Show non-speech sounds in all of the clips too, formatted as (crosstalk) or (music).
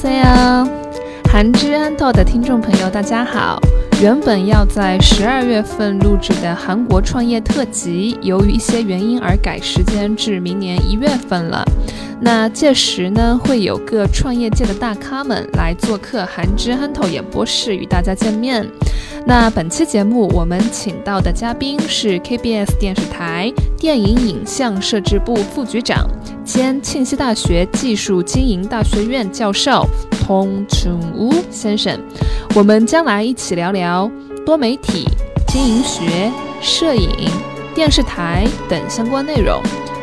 C 哦，韩之安豆的听众朋友，大家好。原本要在十二月份录制的韩国创业特辑，由于一些原因而改时间至明年一月份了。那届时呢，会有各创业界的大咖们来做客韩之憨豆演播室与大家见面。那本期节目我们请到的嘉宾是 KBS 电视台电影影像摄制部副局长兼庆熙大学技术经营大学院教授通春屋先生。我们将来一起聊聊多媒体、经营学、摄影、电视台等相关内容。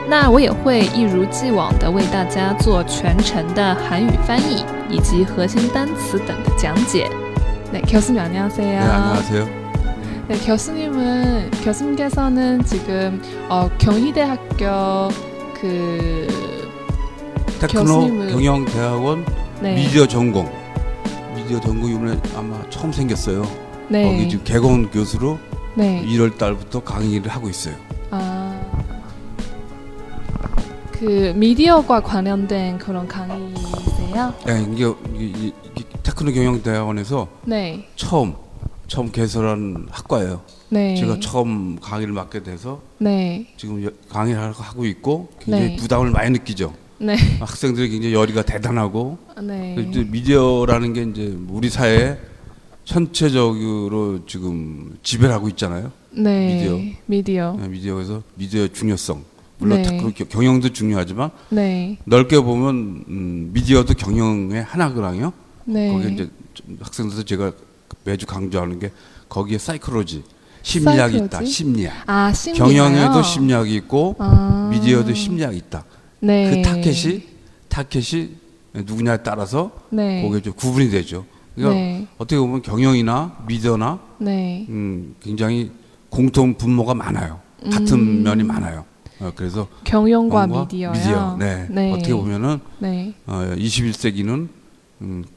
那我也会一如既往的为大家做全程的韩语翻译以及核心单词等的讲解。 네, 교수님 안녕하세요. 네, 안녕하세요. 네, 교수님은 교수님께서는 지금 어, 경희대학교 그 테크노 경영대학원 네, 미디어 전공. 미디어 전공 이번에 아마 처음 생겼어요. 거기 네, 지금 개건 교수로 네, 1월 달부터 강의를 하고 있어요. 아, 그 미디어과 관련된 그런 강의세요? 네, 이게 테크노 경영대학원에서 네, 처음 처음 개설한 학과예요. 네, 제가 처음 강의를 맡게 돼서 네, 지금 여- 강의를 하고 있고 굉장히 네. 부담을 많이 느끼죠. 네, (laughs) 학생들이 굉장히 열의가 대단하고 네, 이제 미디어라는 게 이제 우리 사회에 전체적으로 지금 지배를 하고 있잖아요. 네, 미디어. 미디어, 네, 미디어에서 미디어의 중요성 물론 네. 경영도 중요하지만 네, 넓게 보면 음, 미디어도 경영의 하나거든요. 네, 거기에 이제 좀 학생들도 제가 매주 강조하는 게 거기에 사이클로지 심리학이 있다. 사이클로지? 심리학. 아? 경영에도 심리학이 있고 아, 미디어도 심리학이 있다. 네, 그 타켓이 타켓이 누구냐에 따라서 네, 거기에 좀 구분이 되죠. 그러니까 네, 어떻게 보면 경영이나 미디어나 네, 음, 굉장히 공통 분모가 많아요. 같은 음. 면이 많아요. 어, 그래서 경영과 경영과 미디어요. 미디어. 네. 네. 어떻게 보면은 네, 어, 21세기는 음,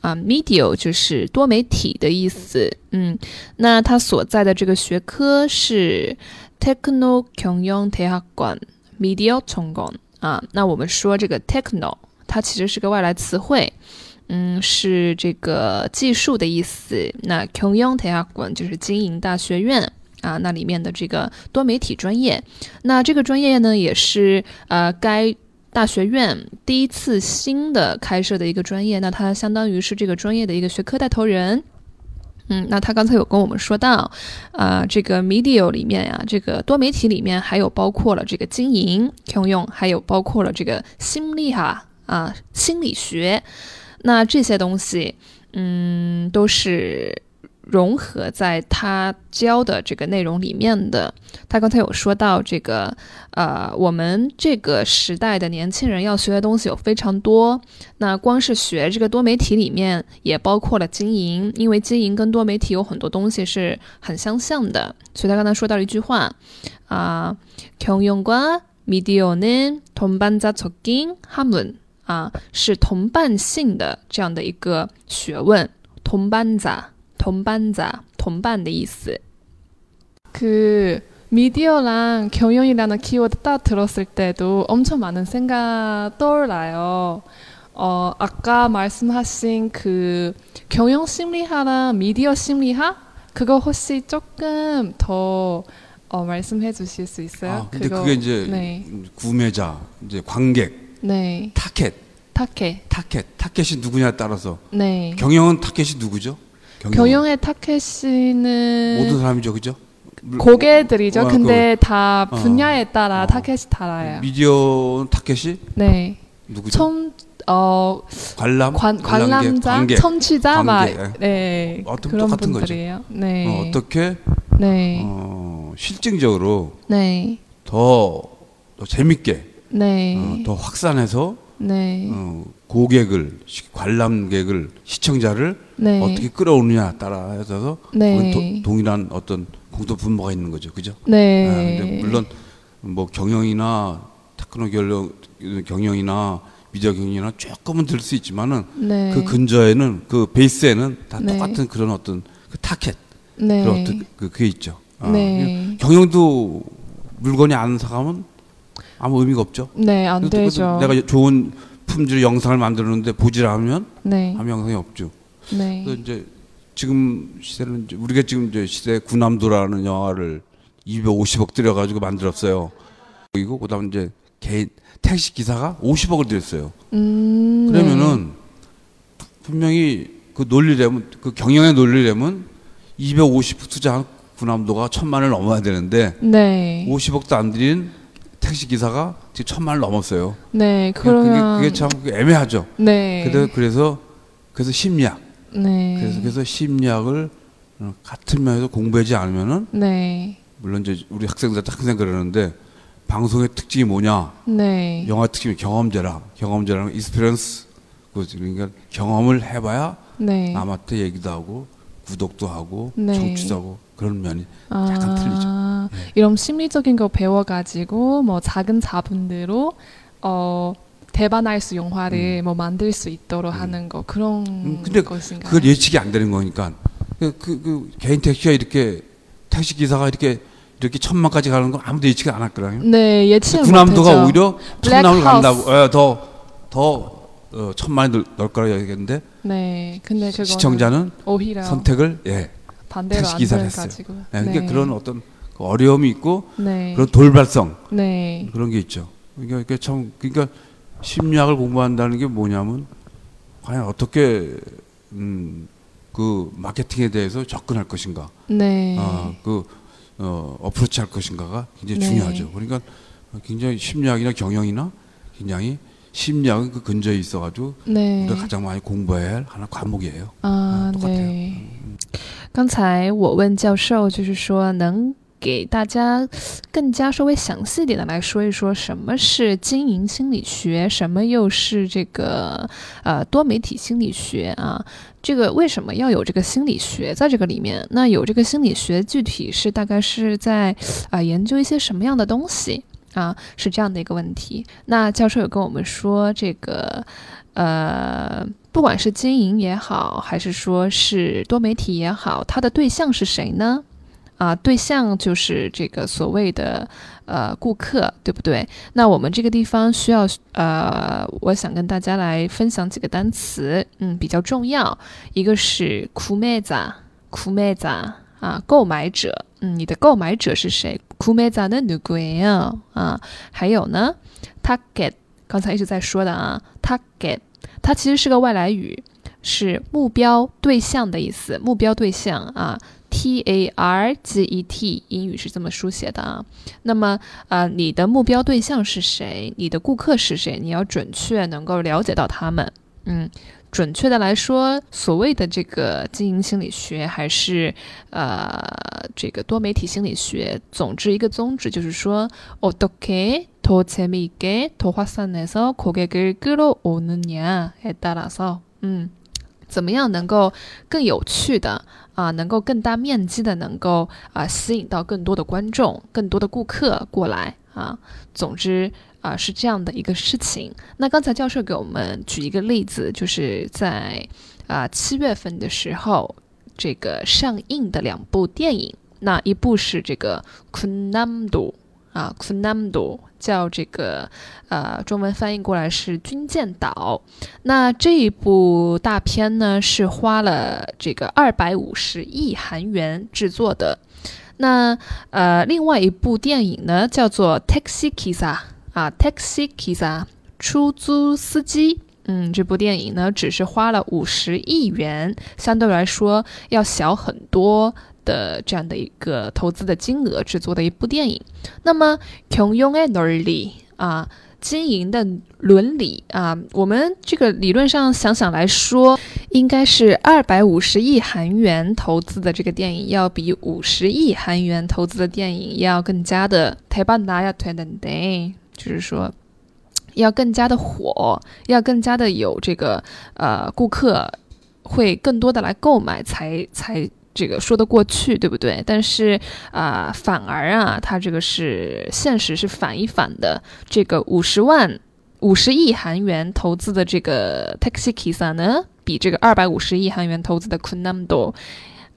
啊，media 就是多媒体的意思。嗯，那他所在的这个学科是 techno 경영대학관 media 전공啊。那我们说这个 techno，它其实是个外来词汇。嗯，是这个技术的意思。那경영대학관就是经营大学院啊，那里面的这个多媒体专业。那这个专业呢，也是呃该 大学院第一次新的开设的一个专业。那他相当于是这个专业的一个学科带头人。嗯，那他刚才有跟我们说到，啊、这个 media 里面呀，这个多媒体里面还有包括了这个经营通用，还有包括了这个心理哈啊心理学。那这些东西，嗯，都是融合在他教的这个内容里面的。他刚才有说到这个，呃，我们这个时代的年轻人要学的东西有非常多。那光是学这个多媒体里面，也包括了经营，因为经营跟多媒体有很多东西是很相像的。所以他刚才说到了一句话，啊、경영과 미디어는 동반자적인 학문。啊，是同伴性的这样的一个学问，同伴자 동반자同伴的意思。그 미디어랑 경영이라는 키워드 딱 들었을 때도 엄청 많은 생각 떠올라요. 어, 아까 말씀하신 그 경영 심리학랑 미디어 심리학 그거 혹시 조금 더 어, 말씀해 주실 수 있어요? 아, 근데 그게 이제 네. 구매자, 이제 관객, 네. 타켓, 타켓. 타켓, 타켓이 누구냐에 따라서 네. 경영은 타켓이 누구죠? 경영의 타켓이는 모든 사람이죠, 그죠? 물- 고객들이죠. 어, 근데 다 어. 분야에 따라 어. 타켓이 달라요. 미디어 타켓이 네. 누구죠? 청, 어, 관람, 관, 관람자, 관객. 청취자, 막. 네. 어떤 그런 똑같은 거죠. 분들이에요. 네. 어, 어떻게 네. 어, 실증적으로 네. 더, 더 재밌게 네. 어, 더 확산해서 네. 어, 고객을 시- 관람객을 시청자를 네. 어떻게 끌어오느냐 따라 해서 네. 동일한 어떤 공통 분모가 있는 거죠, 그죠? 네. 아, 물론 뭐 경영이나 테크노 경영, 경영이나 미디어 경영이나 조금은 들 수 있지만은 네. 그 근저에는 그 베이스에는 다 네. 똑같은 그런 어떤 그 타켓 네. 그런 어떤 그 그게 있죠. 아, 네. 경영도 물건이 안 사가면 아무 의미가 없죠. 네, 안 되죠. 내가 좋은 품질의 영상을 만들었는데 보질 않으면 네. 아무 영상이 없죠. 네. 그래서 이제 지금 시대는 이제 우리가 지금 이제 시대 구남도라는 영화를 250억 들여가지고 만들었어요. 그리고 그다음 이제 개인 택시 기사가 50억을 들였어요. 음. 그러면은 분명히 그 논리라면 그 경영의 논리라면 250억 투자한 군함도가 천만을 넘어야 되는데 네. 50억도 안 들인 택시 기사가 지금 천만을 넘었어요. 네. 그게, 그러면 그게 참 애매하죠. 네. 그래서 그래서 그래서 심리학 네. 그래서 그래서 심리학을 어, 같은 면에서 공부하지 않으면은 네. 물론 이제 우리 학생들 항상 그러는데 방송의 특징이 뭐냐 네. 영화 특징이 경험재라 경험재라는 experience 그러니까 경험을 해봐야 네. 남한테 얘기도 하고 구독도 하고 네. 청취도 하고 그런 면이 아, 약간 틀리죠. 네. 이런 심리적인 거 배워가지고 뭐 작은 자본으로 어 수 영화를 뭐 만들 수 있도록 하는 거 그런 음, 근데 것인가요? 그걸 예측이 안 되는 거니까 그, 그, 그 개인 택시가 이렇게 택시 기사가 이렇게 이렇게 천만까지 가는 건 아무도 예측을 안할 거라요. 네 예측 구남도가 오히려 천남을. 간다고 예, 더더 어, 천만이 늘- 넣을 거라고 얘기했는데 네 근데 그거 시청자는 오히려 선택을 예, 반대로 택시 안 기사를 했어요. 돼가지고 예, 그러니까 그런 어떤 그 어려움이 있고 네. 그런 돌발성 네. 그런 게 있죠. 그러니까 참 그러니까 심리학을 공부한다는 게 뭐냐면 과연 어떻게 음, 그 마케팅에 대해서 접근할 것인가, 네. 아, 그 어, 어프로치 할 것인가가 굉장히 네. 중요하죠. 그러니까 굉장히 심리학이나 경영이나 굉장히 심리학은 그 근저에 있어가지고 네. 우리가 가장 많이 공부해야 할 하나 과목이에요. 啊 아， 똑같아요 对。刚才我问教授，就是说能 给大家更加稍微详细一点的来说一说，什么是经营心理学，什么又是这个呃多媒体心理学啊？这个为什么要有这个心理学在这个里面？那有这个心理学，具体是大概是在啊、研究一些什么样的东西啊？是这样的一个问题。那教授有跟我们说，这个呃，不管是经营也好，还是说是多媒体也好，它的对象是谁呢？啊，对象就是这个所谓的呃顾客，对不对？那我们这个地方需要呃，我想跟大家来分享几个单词，嗯，比较重要。一个是 k u m e z a k u m e z a 啊，购买者，嗯，你的购买者是谁 k u m e z a 的 n u g u y 啊，还有呢，target，刚才一直在说的啊，target，它其实是个外来语，是目标对象的意思，目标对象啊。T A R G E T，英语是这么书写的啊。那么，呃，你的目标对象是谁？你的顾客是谁？你要准确能够了解到他们。嗯，准确的来说，所谓的这个经营心理学，还是呃这个多媒体心理学，总之一个宗旨就是说，어떻게더재미있게더확산해서고객을끌어오느냐에따라서，嗯， 怎么样能够更有趣的？啊，能够更大面积的能够啊吸引到更多的观众、更多的顾客过来啊。总之啊是这样的一个事情。那刚才教授给我们举一个例子，就是在啊七月份的时候，这个上映的两部电影，那一部是这个《昆南都》啊，《昆南都》叫这个呃中文翻译过来是《军舰岛》。那这一部大片呢，是花了这个二百五十亿韩元制作的。那呃，另外一部电影呢，叫做《Taxi Kisa》啊，《Taxi Kisa》出租司机。嗯，这部电影呢，只是花了五十亿元，相对来说要小很多的这样的一个投资的金额制作的一部电影。那么，경영의논리啊。经营的伦理啊，我们这个理论上想想来说，应该是二百五十亿韩元投资的这个电影，要比五十亿韩元投资的电影要更加的台版拿要推的对，就是说 要更加的火，要更加的有这个呃顾客会更多的来购买，才才 这个说得过去，对不对？但是啊、反而啊，它这个是现实是反一反的，这个五十万。五十亿韩元投资的这个 Taxi Kisa 呢，比这个二百五十亿韩元投资的 Kunamdo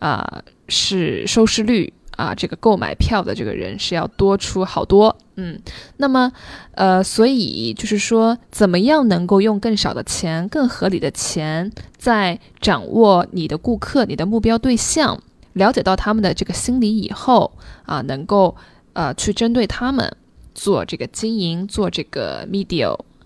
啊、是收视率啊，这个购买票的这个人是要多出好多。嗯，那么呃，所以就是说，怎么样能够用更少的钱、更合理的钱，在掌握你的顾客、你的目标对象，了解到他们的这个心理以后啊，能够呃去针对他们做这个经营，做这个 media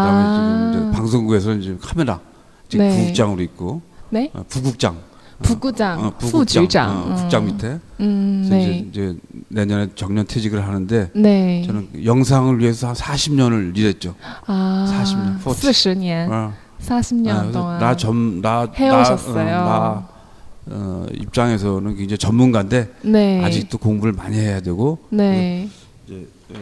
그다음에 아, 지금 이제 방송국에서 이제 카메라 지금 네. 부국장으로 있고 네? 어, 부국장 부구장, 어, 부주장. 어, 음. 국장 밑에 음, 그래서 네. 이제, 이제 내년에 정년 퇴직을 하는데 네. 저는 영상을 위해서 한 40년을 일했죠. 아, 40년, 40. 40년, 어. 40년 동안. 나전나 해오셨어요. 나, 나 어, 입장에서는 굉장히 전문가인데 네. 아직도 공부를 많이 해야 되고 네. 이제 어,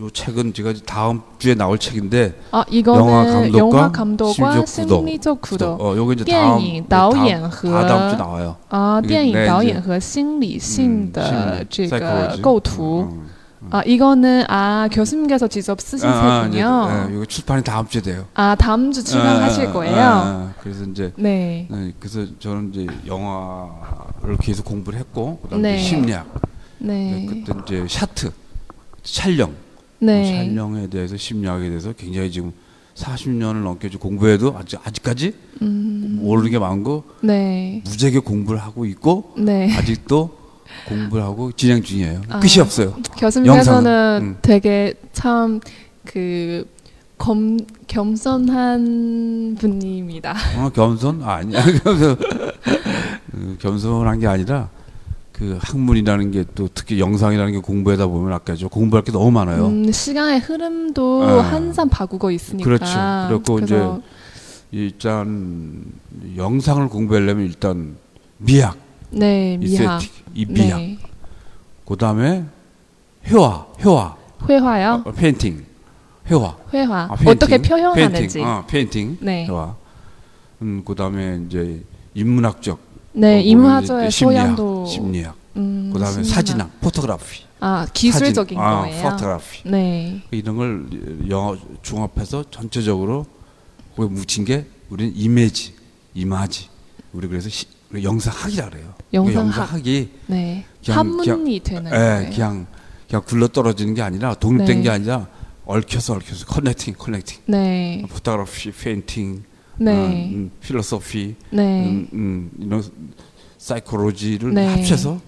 요 책은 제가 다음 주에 나올 책인데 아, 이거는 영화 감독과 영화 감독과 심리적 구도. 심리적 구도. 어, 요거 이제 다음 电影导演和 다음, 다음 주 나와요. 啊， 이게 电影 네 导 이제 演和心理性 음, 的 심리, 这个 psychology. 构图 어, 어. 아 이거는 아 교수님께서 직접 쓰신 아, 아, 이제, 책이군요. 예, 이거 출판이 다음 주에 돼요. 아 다음 주 출간하실 아, 아, 거예요. 아, 아, 그래서 이제 네, 네, 그래서 저는 이제 영화를 계속 공부를 했고 그다음에 네. 심리학 네, 네, 그때 이제 샤트 촬영 네, 촬영에 대해서 심리학에 대해서 굉장히 지금 40년을 넘게 좀 공부해도 아직 아직까지 음, 모르는 게 많고 네, 무지하게 공부를 하고 있고 네. 아직도 공부를 하고 진행 중이에요. 아. 끝이 없어요. 교수님께서는 음. 되게 참 그 겸손한 분입니다. 어, 겸손 아, 아니야. (laughs) 겸손 그 겸손한 게 아니라 그 학문이라는 게 또 특히 영상이라는 게 공부하다 보면 아까 저 공부할 게 너무 많아요. 음, 시간의 흐름도 아. 항상 바꾸고 있으니까. 그렇죠. 그렇고 그래서 일단 영상을 공부하려면 일단 미학, 네 미학, aesthetic, 이 미학. 네 그다음에 회화, 회화, 회화요. 어, painting, 회화. 회화 아, painting, 어떻게 표현하는지 painting, 어, painting, 네. 회화. 음, 그다음에 이제 인문학적, 네 어, 이제 심리학, 소양도 심리학. 음, 그다음에 심리학. 사진학, 포토그래피, 아 기술적인 사진, 아, 거예요. 포토그래피. 네, 이런 걸 영어 종합해서 전체적으로 거기 묻힌 게 우리는 이미지, 이마지. 우리 그래서 시, 영상학이라 그래요. 영상학. 영상학이 네 그냥- 한문이 되는 예, 거예요. 그냥 그냥 굴러 떨어지는 게 아니라 독립된 네. 게 아니라 얽혀서 얽혀서 connecting, connecting. 네, photography, painting, 네, 음, philosophy, 네, 음, 음, 이런 사이코로지를 네. 합쳐서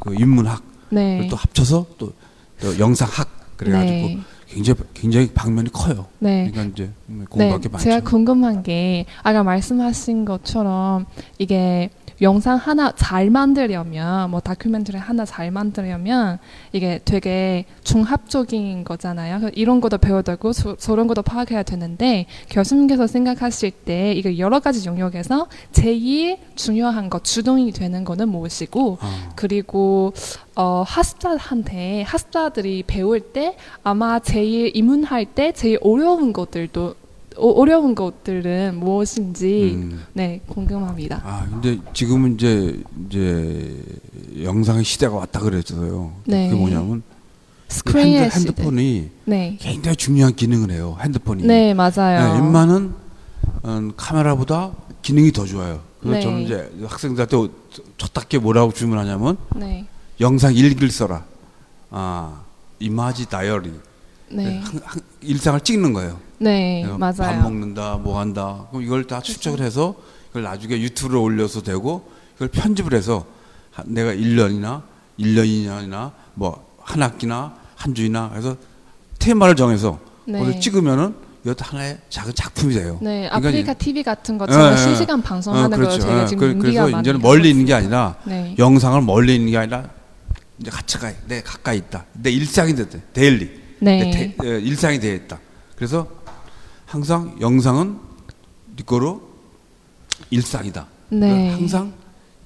그 인문학 네, 또 합쳐서 또, 또 영상학 그래가지고 네. 굉장히 굉장히 방면이 커요. 네. 그러니까 이제 음, 네, 공부할 게 많죠. 제가 궁금한 게 아까 말씀하신 것처럼 이게 영상 하나 잘 만들려면 뭐 다큐멘터리 하나 잘 만들려면 이게 되게 종합적인 거잖아요. 이런 것도 배워야 되고 저, 저런 것도 파악해야 되는데 교수님께서 생각하실 때 이게 여러 가지 영역에서 제일 중요한 것 주동이 되는 거는 무엇이고 어, 그리고 어, 학습자한테 학습자들이 배울 때 아마 제일 입문할 때 제일 어려운 것들도 어, 어려운 것들은 무엇인지 음. 네 궁금합니다. 아 근데 지금은 이제 이제 영상의 시대가 왔다 그랬어요. 네. 그게 뭐냐면 이 스크린의 핸드. 핸드 폰이 네, 굉장히 중요한 기능을 해요. 핸드폰이. 네 맞아요. 네, 웬만한 어, 카메라보다 기능이 더 좋아요. 그래서 네. 저는 이제 학생들한테 첫 단계 뭐라고 주문하냐면 네, 영상 일기를 써라. 아 image diary. 네, 일상을 찍는 거예요. 네 밥 맞아요. 먹는다, 뭐 한다. 그럼 이걸 다 축적을 해서 이걸 나중에 유튜브에 올려서 되고 이걸 편집을 해서 한- 내가 1년이나 1년 2년이나 뭐 한 학기나 한 주이나 해서 테마를 정해서 네. 찍으면은 이것도 하나의 작은 작품이 돼요. 네, 그러니까 아프리카 TV 같은 것처럼 예, 예. 실시간 방송하는 거 저희가 예, 지금 그- 인기가 그래서 이제는 멀리 있는 게. 아니라 네. 영상을 멀리 있는 게 아니라 이제 같이 가, 내 가까이 있다. 내 일상이 됐대. 데일리. 네. 내 데- 예, 일상이 되어 있다. 그래서 항상 영상은 네 거로 일상이다. 네. 그러니까 항상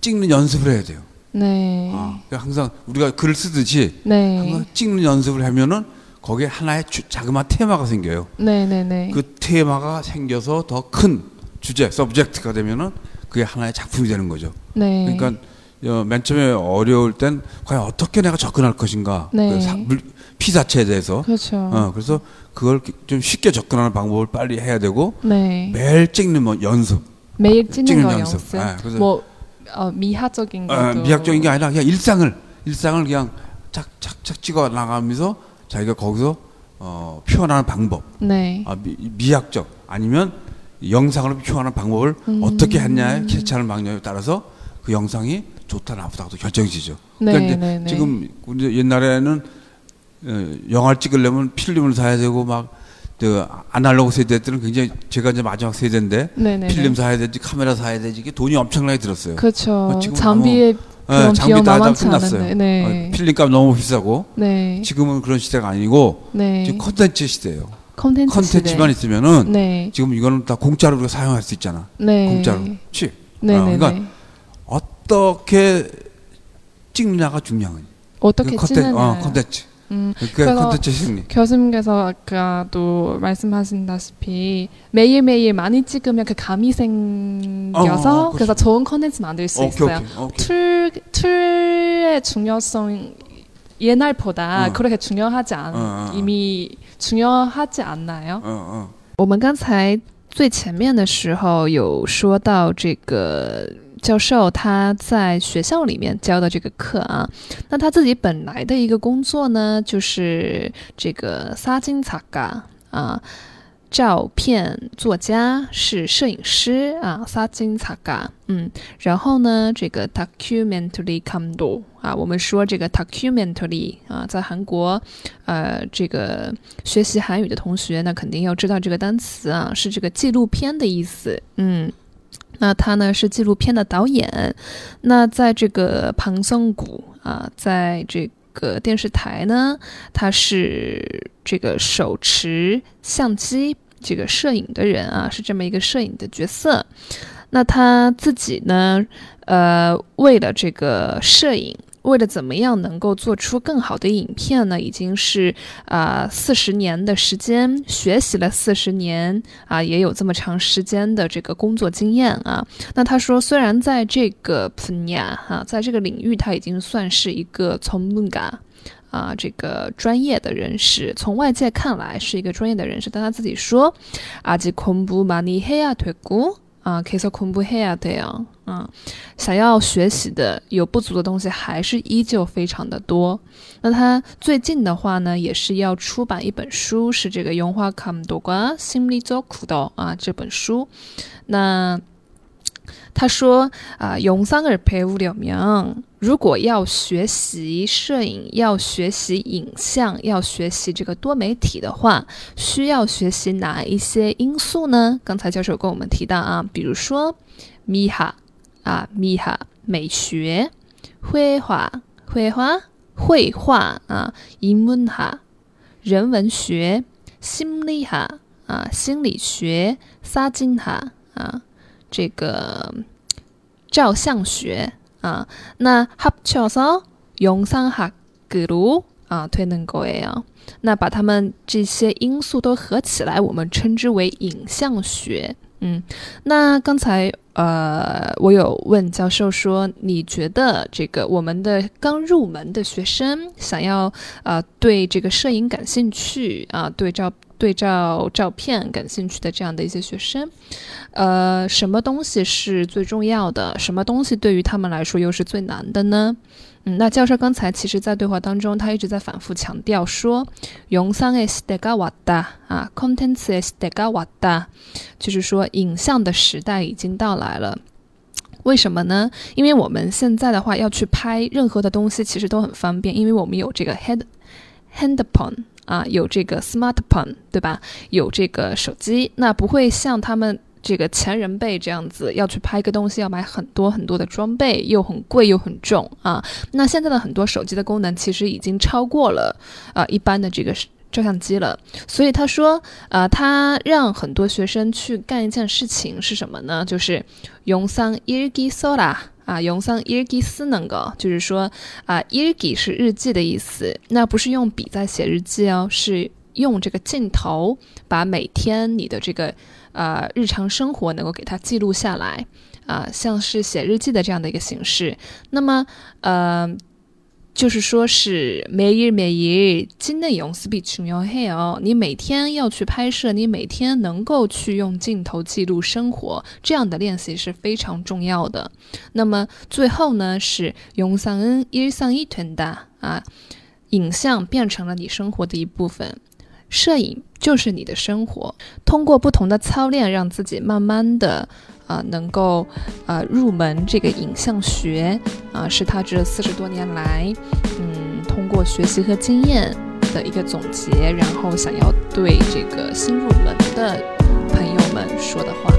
찍는 연습을 해야 돼요. 네. 아, 그러니까 항상 우리가 글을 쓰듯이 네. 항상 찍는 연습을 하면은 거기에 하나의 주, 자그마한 테마가 생겨요. 네, 네, 네. 그 테마가 생겨서 더 큰 주제, 서브젝트가 되면은 그게 하나의 작품이 되는 거죠. 네. 그러니까 어, 맨 처음에 어려울 땐 과연 어떻게 내가 접근할 것인가 네. 그 사- 물- 피사체에 대해서 그렇죠. 어, 그래서 그걸 좀 쉽게 접근하는 방법을 빨리 해야 되고 네. 매일 찍는 뭐 연습 매일 찍는 찍는 거 연습. 연습. 아, 그래서- 뭐 어, 미화적인 어, 것도 미학적인 게 아니라 그냥 일상을 일상을 그냥 착착착 찍어 나가면서 자기가 거기서 어, 표현하는 방법 네. 아, 미, 미학적 아니면 영상으로 표현하는 방법을 음. 어떻게 했냐에 캐치하는 방법에 따라서 그 영상이 좋다 나쁘다도 결정지죠. 네, 그러니까 네, 네. 지금 옛날에는 어, 영화를 찍으려면 필름을 사야 되고 막 그 아날로그 세대 때는 굉장히 제가 이제 마지막 세대인데 네, 네. 필름 네. 사야 되지 카메라 사야 되지 이게 돈이 엄청나게 들었어요. 그렇죠. 어, 장비에 예, 그런 장비 다, 다 끝났어요. 네. 어, 필름값 너무 비싸고 네. 지금은 그런 시대가 아니고 네. 지금 컨텐츠 시대예요. 컨텐츠 컨텐츠만 시대. 있으면은 네. 지금 이거는 다 공짜로 우리가 사용할 수 있잖아. 네. 공짜로. 치. 네, 어, 네, 그러니까 네. 어떻게 찍느냐가 중요한 거예요. 어떻게 그 찍느냐. 어, 컨텐츠. 음, 그게 그래서 컨텐츠 승리. 교수님께서 아까도 말씀하신다시피 매일매일 많이 찍으면 그 감이 생겨서 어, 어, 어, 그래서 좋은 컨텐츠 만들 수 오케이, 있어요. 오케이, 오케이. 틀, 틀의 중요성 옛날보다 어. 그렇게 중요하지 않, 어, 어, 어. 이미 중요하지 않나요? 嗯嗯我们刚才最前面的时候有说到这个 教授他在学校里面教的这个课啊，那他自己本来的一个工作呢，就是这个撒金擦嘎啊。照片作家是摄影师啊，撒金擦嘎，嗯，然后呢，这个 documentary c o m e d o 啊，我们说这个 documentary 啊，在韩国，呃，这个学习韩语的同学那，肯定要知道这个单词啊，是这个纪录片的意思。嗯，那他呢是纪录片的导演。那在这个庞松谷啊，在这个电视台呢，他是这个手持相机。这个摄影的人啊，是这么一个摄影的角色。那他自己呢，呃，为了这个摄影，为了怎么样能够做出更好的影片呢，已经是啊四十年的时间，学习了四十年啊，也有这么长时间的这个工作经验啊。那他说，虽然在这个分野哈，在这个领域，他已经算是一个从문가啊，这个专业的人士，从外界看来是一个专业的人士，但他自己说，아직공부많이해야되고 啊，계속공부해야돼요。嗯，想要学习的有不足的东西，还是依旧非常的多。那他最近的话呢，也是要出版一本书，是这个《영화감독과심리적구도》啊这本书。那 他说啊用三个陪不了名如果要学习摄影要学习影像要学习这个多媒体的话需要学习哪一些因素呢？刚才教授跟我们提到啊比如说米哈啊米哈美学绘画绘画绘画啊英文哈人文学心理哈啊心理学萨金哈啊这个照相学啊，那합쳐서영상학으로啊되는 거예요。那把它们这些因素都合起来，我们称之为影像学。 嗯，那刚才呃，我有问教授说，你觉得这个我们的刚入门的学生想要呃对这个摄影感兴趣啊，对照对照照片感兴趣的这样的一些学生，呃，什么东西是最重要的？什么东西对于他们来说又是最难的呢？嗯，那教授刚才其实在对话当中，他一直在反复强调说，영상의시대가왔다啊，콘텐츠의시대가왔다，就是说影像的时代已经到来了。为什么呢？因为我们现在的话要去拍任何的东西，其实都很方便，因为我们有这个 head handphone 啊，有这个 smartphone，对吧？有这个手机，那不会像他们 这个前人辈这样子要去拍个东西要买很多很多的装备，又很贵又很重啊。那现在的很多手机的功能其实已经超过了啊一般的这个照相机了。所以他说，呃，他让很多学生去干一件事情是什么呢？就是用上日记搜啦。啊，用上日记思能够，就是说啊，日记是日记的意思，那不是用笔在写日记哦，是用这个镜头把每天你的这个呃日常生活能够给它记录下来啊，像是写日记的这样的一个形式。那么呃。就是说，是每日每日今内容是比重要嘿哦。你每天要去拍摄，你每天能够去用镜头记录生活，这样的练习是非常重要的。那么最后呢，是用上恩一上一团的啊，影像变成了你生活的一部分，摄影就是你的生活。通过不同的操练，让自己慢慢的。啊，能够啊入门这个影像学啊，是他这四十多年来，嗯，通过学习和经验的一个总结，然后想要对这个新入门的朋友们说的话。